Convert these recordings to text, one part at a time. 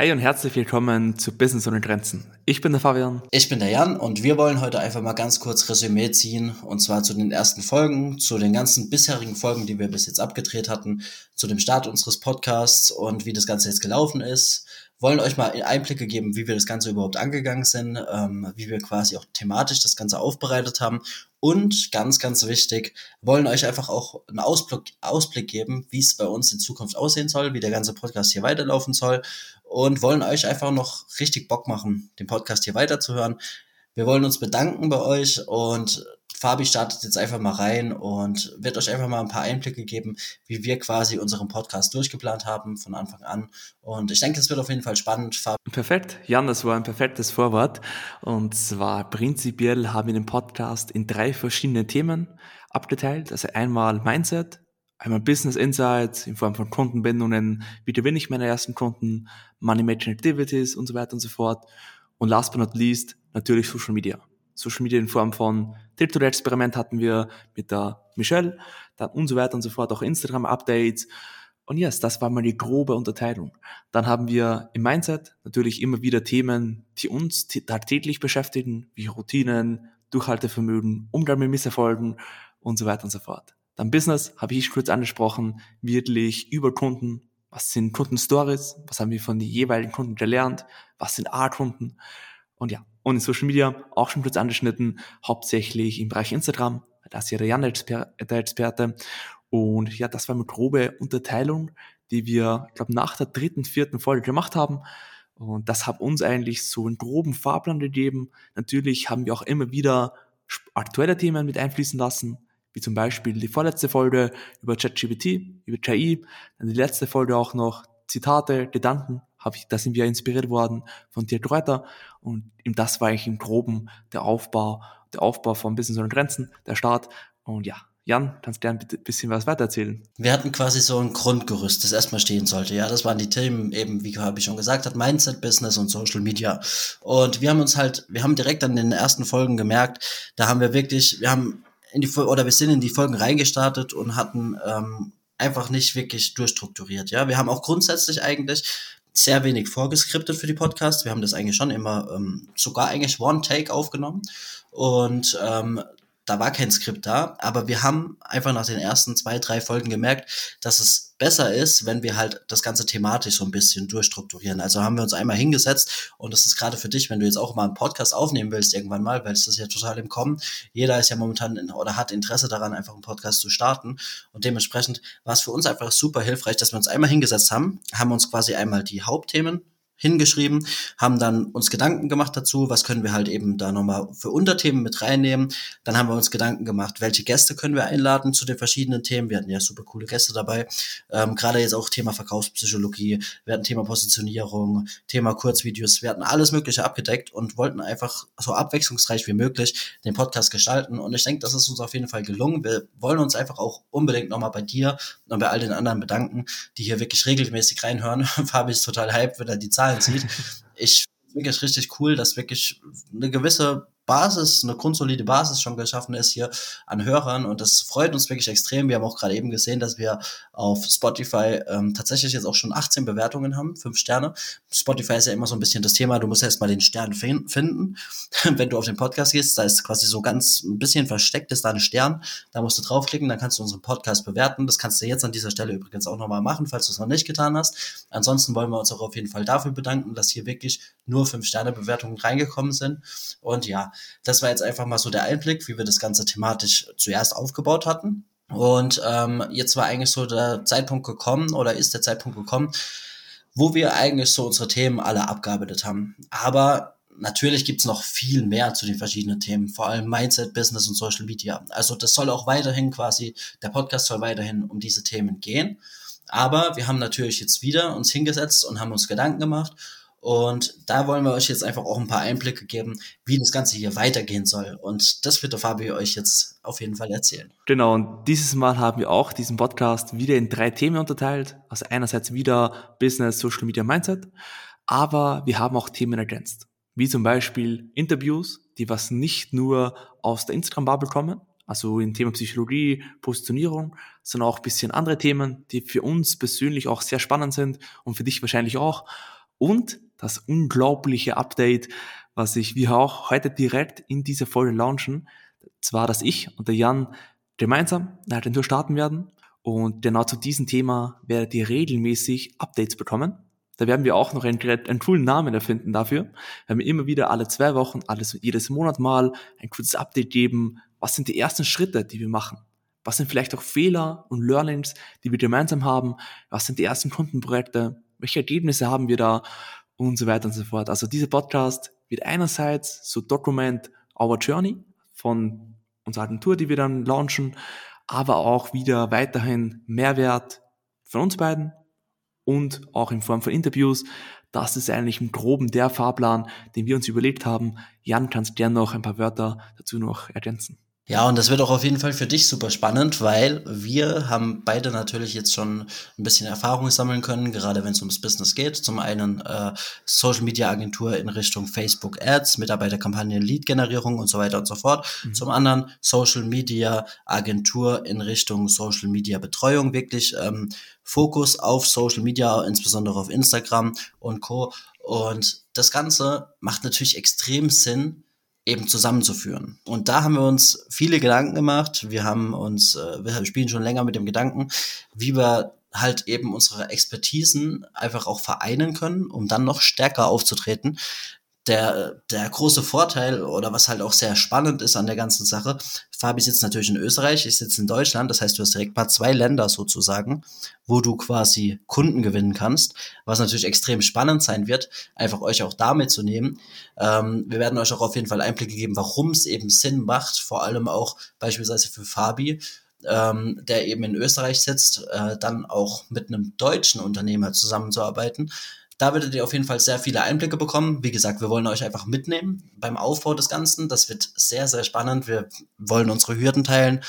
Hey und herzlich willkommen zu Business ohne Grenzen. Ich bin der Fabian. Ich bin der Jan und wir wollen heute einfach mal ganz kurz Resümee ziehen und zwar zu den ersten Folgen, zu den ganzen bisherigen Folgen, die wir bis jetzt abgedreht hatten, zu dem Start unseres Podcasts und wie das Ganze jetzt gelaufen ist. Wollen euch mal Einblicke geben, wie wir das Ganze überhaupt angegangen sind, ähm, wie wir quasi auch thematisch das Ganze aufbereitet haben und ganz, ganz wichtig, wollen euch einfach auch einen Ausblick, Ausblick geben, wie es bei uns in Zukunft aussehen soll, wie der ganze Podcast hier weiterlaufen soll und wollen euch einfach noch richtig Bock machen, den Podcast hier weiterzuhören. Wir wollen uns bedanken bei euch und Fabi startet jetzt einfach mal rein und wird euch einfach mal ein paar Einblicke geben, wie wir quasi unseren Podcast durchgeplant haben von Anfang an. Und ich denke, es wird auf jeden Fall spannend. Fabi. Perfekt. Jan, das war ein perfektes Vorwort. Und zwar prinzipiell haben wir den Podcast in drei verschiedene Themen abgeteilt. Also einmal Mindset, einmal Business Insights in Form von Kundenbindungen, wie gewinne ich meine ersten Kunden, Money Matching Activities und so weiter und so fort. Und last but not least natürlich Social Media. Social Media in Form von Tilted-Experiment hatten wir mit der Michelle, dann und so weiter und so fort, auch Instagram-Updates. Und yes, das war mal die grobe Unterteilung. Dann haben wir im Mindset natürlich immer wieder Themen, die uns tagtäglich beschäftigen, wie Routinen, Durchhaltevermögen, Umgang mit Misserfolgen und so weiter und so fort. Dann Business, habe ich kurz angesprochen, wirklich über Kunden. Was sind Kundenstories? Was haben wir von den jeweiligen Kunden gelernt? Was sind A-Kunden? Und ja, und in Social Media auch schon kurz angeschnitten, hauptsächlich im Bereich Instagram. Da ist ja der Jan der Experte. Und ja, das war eine grobe Unterteilung, die wir, ich glaube, nach der dritten, vierten Folge gemacht haben. Und das hat uns eigentlich so einen groben Fahrplan gegeben. Natürlich haben wir auch immer wieder aktuelle Themen mit einfließen lassen wie zum Beispiel die vorletzte Folge über ChatGPT, über KI, dann die letzte Folge auch noch Zitate, Gedanken, hab ich, da sind wir inspiriert worden von Dirk Reuter und das war eigentlich im Groben der Aufbau, der Aufbau von Business ohne Grenzen, der Start und ja, Jan, kannst gerne ein bisschen was weitererzählen. Wir hatten quasi so ein Grundgerüst, das erstmal stehen sollte. Ja, das waren die Themen eben, wie habe ich schon gesagt hat, Mindset, Business und Social Media. Und wir haben uns halt, wir haben direkt an den ersten Folgen gemerkt, da haben wir wirklich, wir haben in die oder wir sind in die Folgen reingestartet und hatten ähm, einfach nicht wirklich durchstrukturiert. Ja, wir haben auch grundsätzlich eigentlich sehr wenig vorgeskriptet für die Podcasts. Wir haben das eigentlich schon immer ähm, sogar eigentlich One Take aufgenommen und ähm, da war kein Skript da, aber wir haben einfach nach den ersten zwei, drei Folgen gemerkt, dass es besser ist, wenn wir halt das ganze thematisch so ein bisschen durchstrukturieren. Also haben wir uns einmal hingesetzt und das ist gerade für dich, wenn du jetzt auch mal einen Podcast aufnehmen willst irgendwann mal, weil es ist ja total im Kommen. Jeder ist ja momentan in, oder hat Interesse daran, einfach einen Podcast zu starten und dementsprechend war es für uns einfach super hilfreich, dass wir uns einmal hingesetzt haben, haben uns quasi einmal die Hauptthemen hingeschrieben, haben dann uns Gedanken gemacht dazu, was können wir halt eben da nochmal für Unterthemen mit reinnehmen. Dann haben wir uns Gedanken gemacht, welche Gäste können wir einladen zu den verschiedenen Themen. Wir hatten ja super coole Gäste dabei. Ähm, Gerade jetzt auch Thema Verkaufspsychologie, wir hatten Thema Positionierung, Thema Kurzvideos, wir hatten alles Mögliche abgedeckt und wollten einfach so abwechslungsreich wie möglich den Podcast gestalten. Und ich denke, das ist uns auf jeden Fall gelungen. Wir wollen uns einfach auch unbedingt nochmal bei dir und bei all den anderen bedanken, die hier wirklich regelmäßig reinhören. Fabi ist total hyped, wenn er die Zahlen Zahlen sieht. Ich wirklich richtig cool, dass wirklich eine gewisse Basis, eine grundsolide Basis schon geschaffen ist hier an Hörern und das freut uns wirklich extrem. Wir haben auch gerade eben gesehen, dass wir auf Spotify ähm, tatsächlich jetzt auch schon 18 Bewertungen haben, fünf Sterne. Spotify ist ja immer so ein bisschen das Thema, du musst erst mal den Stern finden. Wenn du auf den Podcast gehst, da ist quasi so ganz ein bisschen versteckt ist da ein Stern, da musst du draufklicken, dann kannst du unseren Podcast bewerten. Das kannst du jetzt an dieser Stelle übrigens auch nochmal machen, falls du es noch nicht getan hast. Ansonsten wollen wir uns auch auf jeden Fall dafür bedanken, dass hier wirklich nur fünf Sterne Bewertungen reingekommen sind. Und ja, das war jetzt einfach mal so der Einblick, wie wir das Ganze thematisch zuerst aufgebaut hatten. Und ähm, jetzt war eigentlich so der Zeitpunkt gekommen oder ist der Zeitpunkt gekommen, wo wir eigentlich so unsere Themen alle abgearbeitet haben. Aber natürlich gibt's noch viel mehr zu den verschiedenen Themen, vor allem Mindset, Business und Social Media. Also das soll auch weiterhin quasi, der Podcast soll weiterhin um diese Themen gehen. Aber wir haben natürlich jetzt wieder uns hingesetzt und haben uns Gedanken gemacht und da wollen wir euch jetzt einfach auch ein paar Einblicke geben, wie das Ganze hier weitergehen soll. Und das wird der Fabio euch jetzt auf jeden Fall erzählen. Genau, und dieses Mal haben wir auch diesen Podcast wieder in drei Themen unterteilt. Also einerseits wieder Business, Social Media, Mindset. Aber wir haben auch Themen ergänzt. Wie zum Beispiel Interviews, die was nicht nur aus der Instagram-Bubble kommen, also in Thema Psychologie, Positionierung, sondern auch ein bisschen andere Themen, die für uns persönlich auch sehr spannend sind und für dich wahrscheinlich auch. und das unglaubliche Update, was ich wir auch heute direkt in dieser Folge launchen. Zwar, dass ich und der Jan gemeinsam eine Agentur starten werden und genau zu diesem Thema werdet ihr regelmäßig Updates bekommen. Da werden wir auch noch einen, einen coolen Namen erfinden dafür. Wenn wir immer wieder alle zwei Wochen, alles, jedes Monat mal ein kurzes Update geben. Was sind die ersten Schritte, die wir machen? Was sind vielleicht auch Fehler und Learnings, die wir gemeinsam haben? Was sind die ersten Kundenprojekte? Welche Ergebnisse haben wir da? Und so weiter und so fort. Also dieser Podcast wird einerseits so Document Our Journey von unserer Agentur, die wir dann launchen, aber auch wieder weiterhin Mehrwert von uns beiden und auch in Form von Interviews. Das ist eigentlich im Groben der Fahrplan, den wir uns überlegt haben. Jan, kannst gerne noch ein paar Wörter dazu noch ergänzen. Ja, und das wird auch auf jeden Fall für dich super spannend, weil wir haben beide natürlich jetzt schon ein bisschen Erfahrung sammeln können, gerade wenn es ums Business geht. Zum einen äh, Social Media Agentur in Richtung Facebook Ads, Mitarbeiterkampagnen, Lead-Generierung und so weiter und so fort. Mhm. Zum anderen Social Media Agentur in Richtung Social Media Betreuung, wirklich ähm, Fokus auf Social Media, insbesondere auf Instagram und Co. Und das Ganze macht natürlich extrem Sinn, eben zusammenzuführen. Und da haben wir uns viele Gedanken gemacht. Wir haben uns, äh, wir spielen schon länger mit dem Gedanken, wie wir halt eben unsere Expertisen einfach auch vereinen können, um dann noch stärker aufzutreten der, der große Vorteil oder was halt auch sehr spannend ist an der ganzen Sache, Fabi sitzt natürlich in Österreich, ich sitze in Deutschland, das heißt, du hast direkt mal zwei Länder sozusagen, wo du quasi Kunden gewinnen kannst, was natürlich extrem spannend sein wird, einfach euch auch damit zu nehmen. Ähm, wir werden euch auch auf jeden Fall Einblicke geben, warum es eben Sinn macht, vor allem auch beispielsweise für Fabi, ähm, der eben in Österreich sitzt, äh, dann auch mit einem deutschen Unternehmer zusammenzuarbeiten, da werdet ihr auf jeden Fall sehr viele Einblicke bekommen. Wie gesagt, wir wollen euch einfach mitnehmen beim Aufbau des Ganzen. Das wird sehr, sehr spannend. Wir wollen unsere Hürden teilen,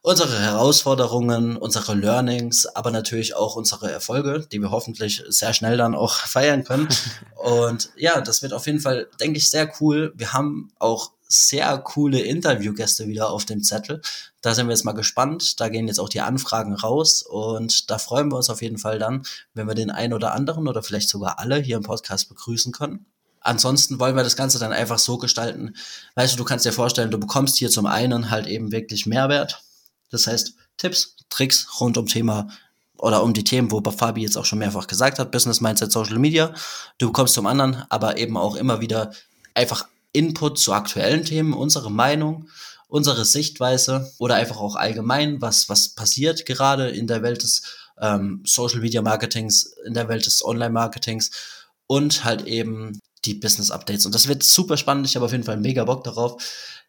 unsere Herausforderungen, unsere Learnings, aber natürlich auch unsere Erfolge, die wir hoffentlich sehr schnell dann auch feiern können. Und ja, das wird auf jeden Fall, denke ich, sehr cool. Wir haben auch sehr coole Interviewgäste wieder auf dem Zettel. Da sind wir jetzt mal gespannt. Da gehen jetzt auch die Anfragen raus und da freuen wir uns auf jeden Fall dann, wenn wir den einen oder anderen oder vielleicht sogar alle hier im Podcast begrüßen können. Ansonsten wollen wir das Ganze dann einfach so gestalten. Weißt du, du kannst dir vorstellen, du bekommst hier zum einen halt eben wirklich Mehrwert. Das heißt, Tipps, Tricks rund um Thema oder um die Themen, wo Fabi jetzt auch schon mehrfach gesagt hat, Business Mindset, Social Media. Du bekommst zum anderen aber eben auch immer wieder einfach Input zu aktuellen Themen, unsere Meinung, unsere Sichtweise oder einfach auch allgemein, was, was passiert gerade in der Welt des ähm, Social Media Marketings, in der Welt des Online Marketings und halt eben die Business Updates. Und das wird super spannend. Ich habe auf jeden Fall mega Bock darauf.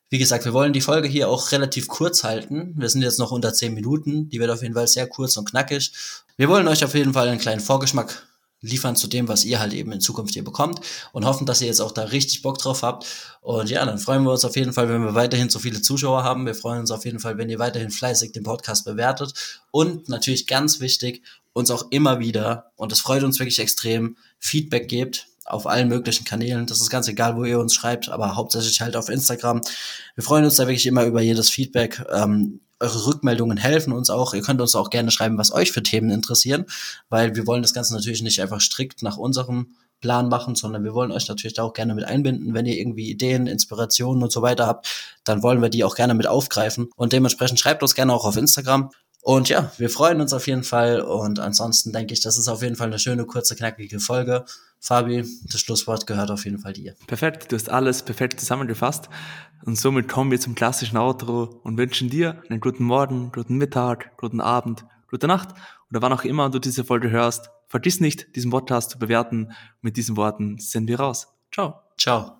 Wie gesagt, wir wollen die Folge hier auch relativ kurz halten. Wir sind jetzt noch unter 10 Minuten. Die wird auf jeden Fall sehr kurz und knackig. Wir wollen euch auf jeden Fall einen kleinen Vorgeschmack liefern zu dem, was ihr halt eben in Zukunft hier bekommt und hoffen, dass ihr jetzt auch da richtig Bock drauf habt. Und ja, dann freuen wir uns auf jeden Fall, wenn wir weiterhin so viele Zuschauer haben. Wir freuen uns auf jeden Fall, wenn ihr weiterhin fleißig den Podcast bewertet und natürlich ganz wichtig, uns auch immer wieder, und das freut uns wirklich extrem, Feedback gebt auf allen möglichen Kanälen. Das ist ganz egal, wo ihr uns schreibt, aber hauptsächlich halt auf Instagram. Wir freuen uns da wirklich immer über jedes Feedback. Ähm, eure Rückmeldungen helfen uns auch. Ihr könnt uns auch gerne schreiben, was euch für Themen interessieren, weil wir wollen das Ganze natürlich nicht einfach strikt nach unserem Plan machen, sondern wir wollen euch natürlich da auch gerne mit einbinden. Wenn ihr irgendwie Ideen, Inspirationen und so weiter habt, dann wollen wir die auch gerne mit aufgreifen. Und dementsprechend schreibt uns gerne auch auf Instagram. Und ja, wir freuen uns auf jeden Fall. Und ansonsten denke ich, das ist auf jeden Fall eine schöne, kurze, knackige Folge. Fabi, das Schlusswort gehört auf jeden Fall dir. Perfekt, du hast alles perfekt zusammengefasst. Und somit kommen wir zum klassischen Outro und wünschen dir einen guten Morgen, guten Mittag, guten Abend, gute Nacht oder wann auch immer du diese Folge hörst. Vergiss nicht, diesen Podcast zu bewerten. Mit diesen Worten sind wir raus. Ciao. Ciao.